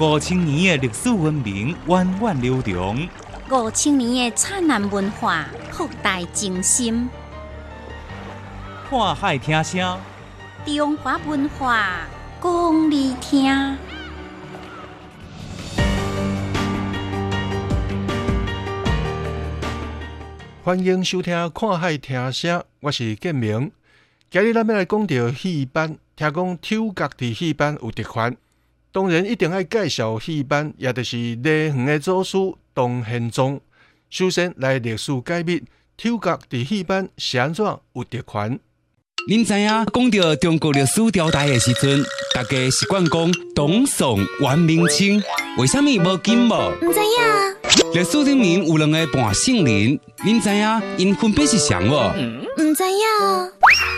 五千年的历史文明源远流长，五千年的灿烂文化博大精深。看海听声，中华文化讲你听。欢迎收听《看海听声》，我是建明。今日咱要来讲到戏班，听讲抽角的戏班有特权，当然一定要介绍戏班，也就是内行的祖师董宪宗。首先来历史解密，丑角伫戏班是安怎有特权？您知影讲到中国历史朝代的时阵，大家习惯讲董宋元明清，为什么无金无？唔知影，历史里面有两个半姓林，您知影因分别是谁无？唔知影，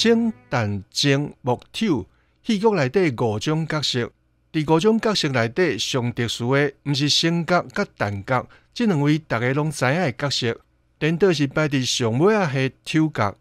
生旦净木丑，戏剧内底五种角色。伫五种角色内底，上特殊的，毋是生角甲旦角，即两位大家拢知影的角色，颠倒是摆伫上尾啊，系丑角。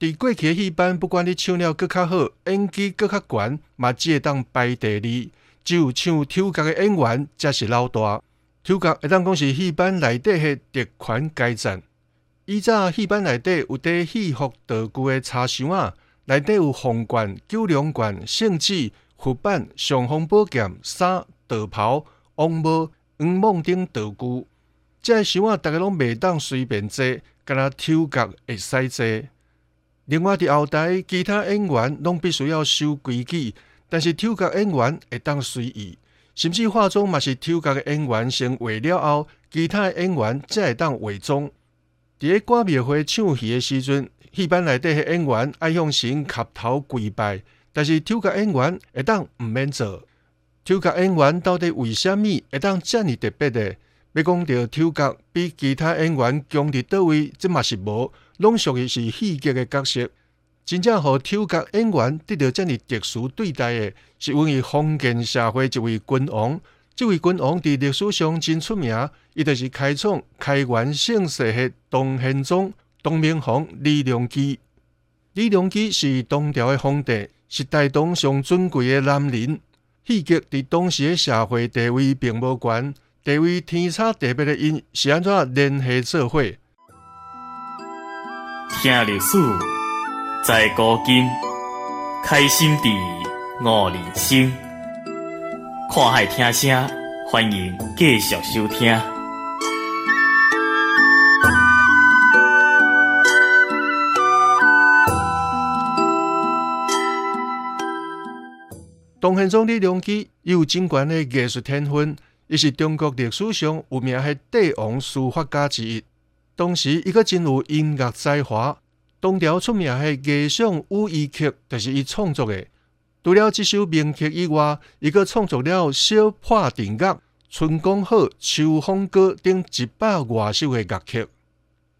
伫过去的戏班，不管你唱了搁较好，演技搁较悬，嘛只会当排第二。只有唱丑角的演员才是老大。丑角会当讲是戏班内底的特权阶层。以早戏班内底有伫戏服道具的插箱啊，内底有凤冠、九龙冠、圣旨、佛板、尚方宝剑、衫、道袍、王帽、黄帽等道具。这个箱啊，大家拢袂当随便坐，敢若抽角会使坐。另外，伫后台其他演员拢必须要守规矩，但是抽角演员会当随意，甚至化妆嘛是抽角的演员先画了后，其他的演员才会当化妆。伫咧歌庙会唱戏的时阵，戏班内底的演员爱向神磕头跪拜，但是抽角演员会当毋免做。抽角演员到底为虾米会当遮尔特别的？要讲到抽角比其他演员强伫倒位，这嘛是无，拢属于是戏剧的角色。真正互抽角演员得到遮尔特殊对待的，是因为封建社会一位君王。这位君王伫历史上真出名，伊就是开创开元盛世的唐玄宗东明皇李隆基。李隆基是唐朝的皇帝，是大东上尊贵的男人。戏剧伫当时的社会地位并无悬，地位天差地别的因是安怎联系做伙？听历史，在古今，开心地悟人生。看海听声，欢迎继续收听。东汉宗李隆基有真悬的艺术天分，伊是中国历史上有名的帝王书法家之一。当时，伊阁真有音乐才华。东朝出名的艺上武夷曲，就是伊创作的。除了这首名曲以外，伊阁创作了《小破电乐》《春光好》《秋风歌》等一百外首的乐曲。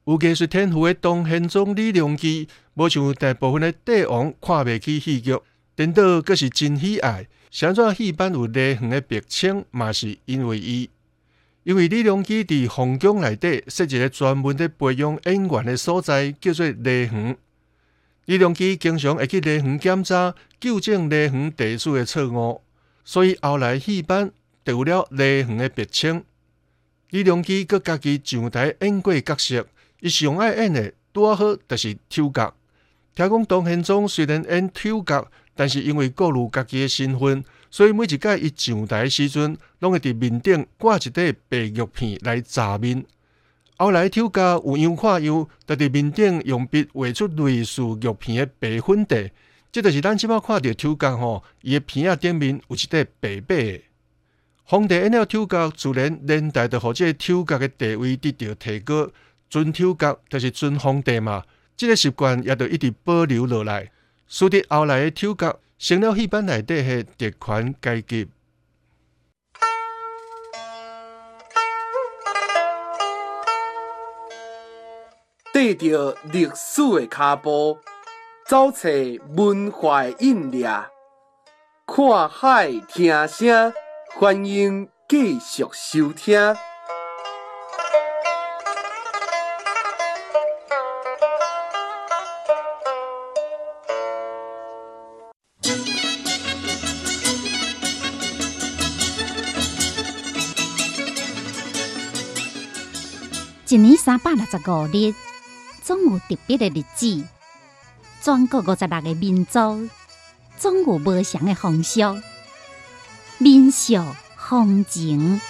有艺术天赋的东宪宗李隆基，无像大部分的帝王看袂起戏剧，颠倒阁是真喜爱。相传戏班有内行的别称，嘛是因为伊。因为李隆基伫皇宫内底设一个专门的培养演员的所在，叫做内行。李隆基经常会去内行检查、纠正内行地主的错误，所以后来戏班得了内行的别称。李隆基佮家己上台演过角色，伊上爱演的拄好就是丑角。听讲唐宪宗虽然演丑角，但是因为顾虑家己的身份。所以每一届伊上台时阵，拢会伫面顶挂一块白玉片来砸面。后来抽家有样看样，就伫面顶用笔画出类似玉片的白粉地。这就是咱即摆看到抽家吼，伊的片啊顶面有一块白白的。皇帝演了抽家，自然连带着互这抽家的地位得到提高。尊抽家就是尊皇帝嘛，这个习惯也就一直保留落来。使得后来的抽家。成了戏班内底的特权阶级。跟着历史的脚步，走出文化的印掠，看海听声，欢迎继续收听。一年三百六十五日，有特别的日子。全国五十六个民族，总有不同的风俗、民俗、风情。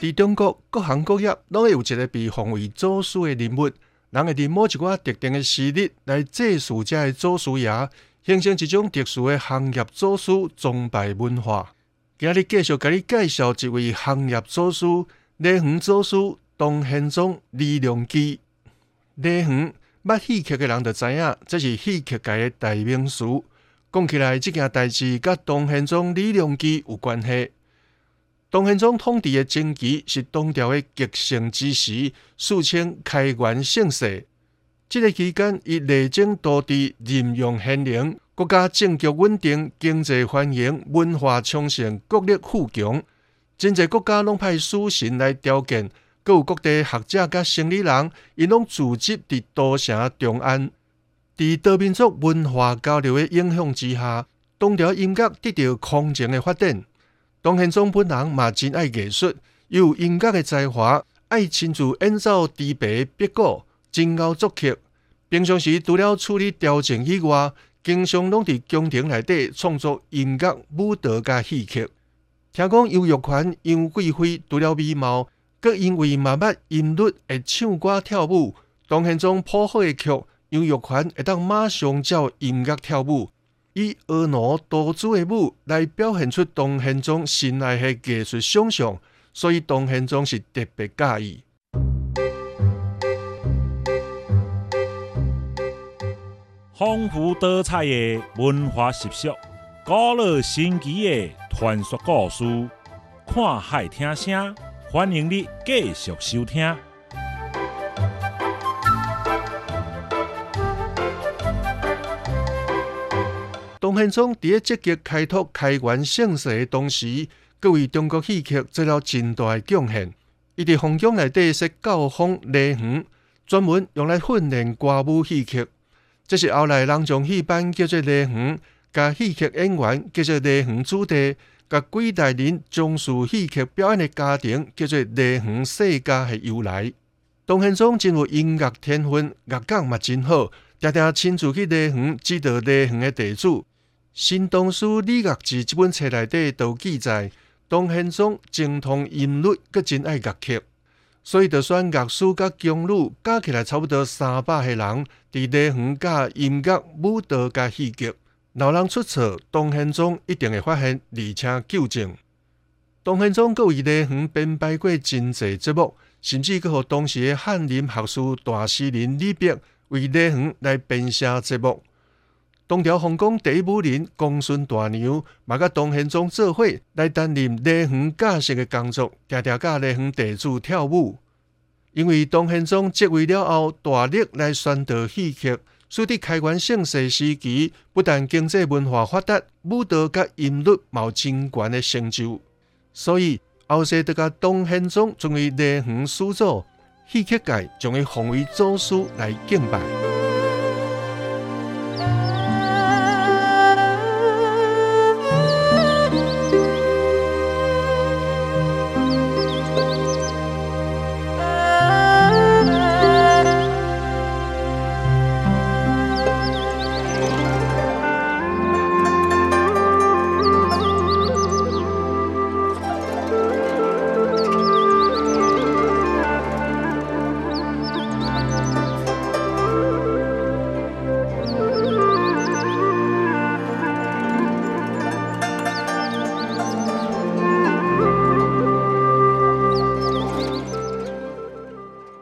伫中国各行各业，拢会有一个被奉为祖师的人物。人会伫某一寡特定的时日来祭祀遮的祖师爷，形成一种特殊的行业祖师崇拜文化。今日继续甲你介绍一位行业祖师——礼园祖师东宪宗李良基。礼园捌戏曲的人就知影，这是戏曲界的代名词。讲起来，这件代志甲东宪宗李良基有关系。东宪宗统治的前期是东朝的极盛之时，俗称开元盛世。这个期间，以内政多治，任用贤能，国家政局稳定，经济繁荣，文化昌盛，国力富强。真侪国家拢派使臣来调见，各有各地学者甲生理人，因拢聚集伫都城中安。伫多民族文化交流的影响之下，东朝音乐得到空前的发展。东宪宗本人嘛真爱艺术，又有音乐的才华，爱亲自演奏低白别鼓，真熬作曲。平常时除了处理调整以外，经常拢伫宫廷内底创作音乐、舞蹈甲戏剧。听讲杨玉环、杨贵妃除了美貌，佮因为嘛捌音律会唱歌跳舞。东宪宗谱好的曲，杨玉环会当马上照音乐跳舞。以婀娜多姿的舞来表现出东宪宗心内的艺术想象，所以东宪宗是特别介意。丰富多彩的文化习俗，古老神奇的传说故事，看海听声，欢迎你继续收听。董宪宗伫积极开拓开元盛世的同时，各为中国戏曲做了真大的贡献。伊伫皇宫内底设教坊礼园，专门用来训练歌舞戏曲。这是后来人将戏班叫做梨园，甲戏曲演员叫做梨园子弟，甲几代人从事戏曲表演的家庭叫做梨园世家的由来。东宪宗真有音乐天分，乐感嘛真好，常常亲自去梨园指导梨园的弟子。《新唐书礼乐志》这本册内底都记载，东宪宗精通音律，佮真爱乐曲，所以就选乐师佮宫女加起来差不多三百个人，伫礼园教音乐、舞蹈佮戏剧。老人出错，东宪宗一定会发现，而且纠正。东宪宗佮为礼园编排过真济节目，甚至佮互当时的翰林学士大诗人李白为礼园来编写节目。东条皇宫第一武人公孙大娘，嘛甲东宪宗做伙来担任礼园教师的工作，常常教礼园弟子跳舞。因为东宪宗即位了后，大力来宣导戏曲，所以开元盛世时期，不但经济文化发达，舞蹈甲音律有真悬的成就。所以后世就甲东宪宗作为礼园始祖，戏曲界将伊奉为祖师来敬拜。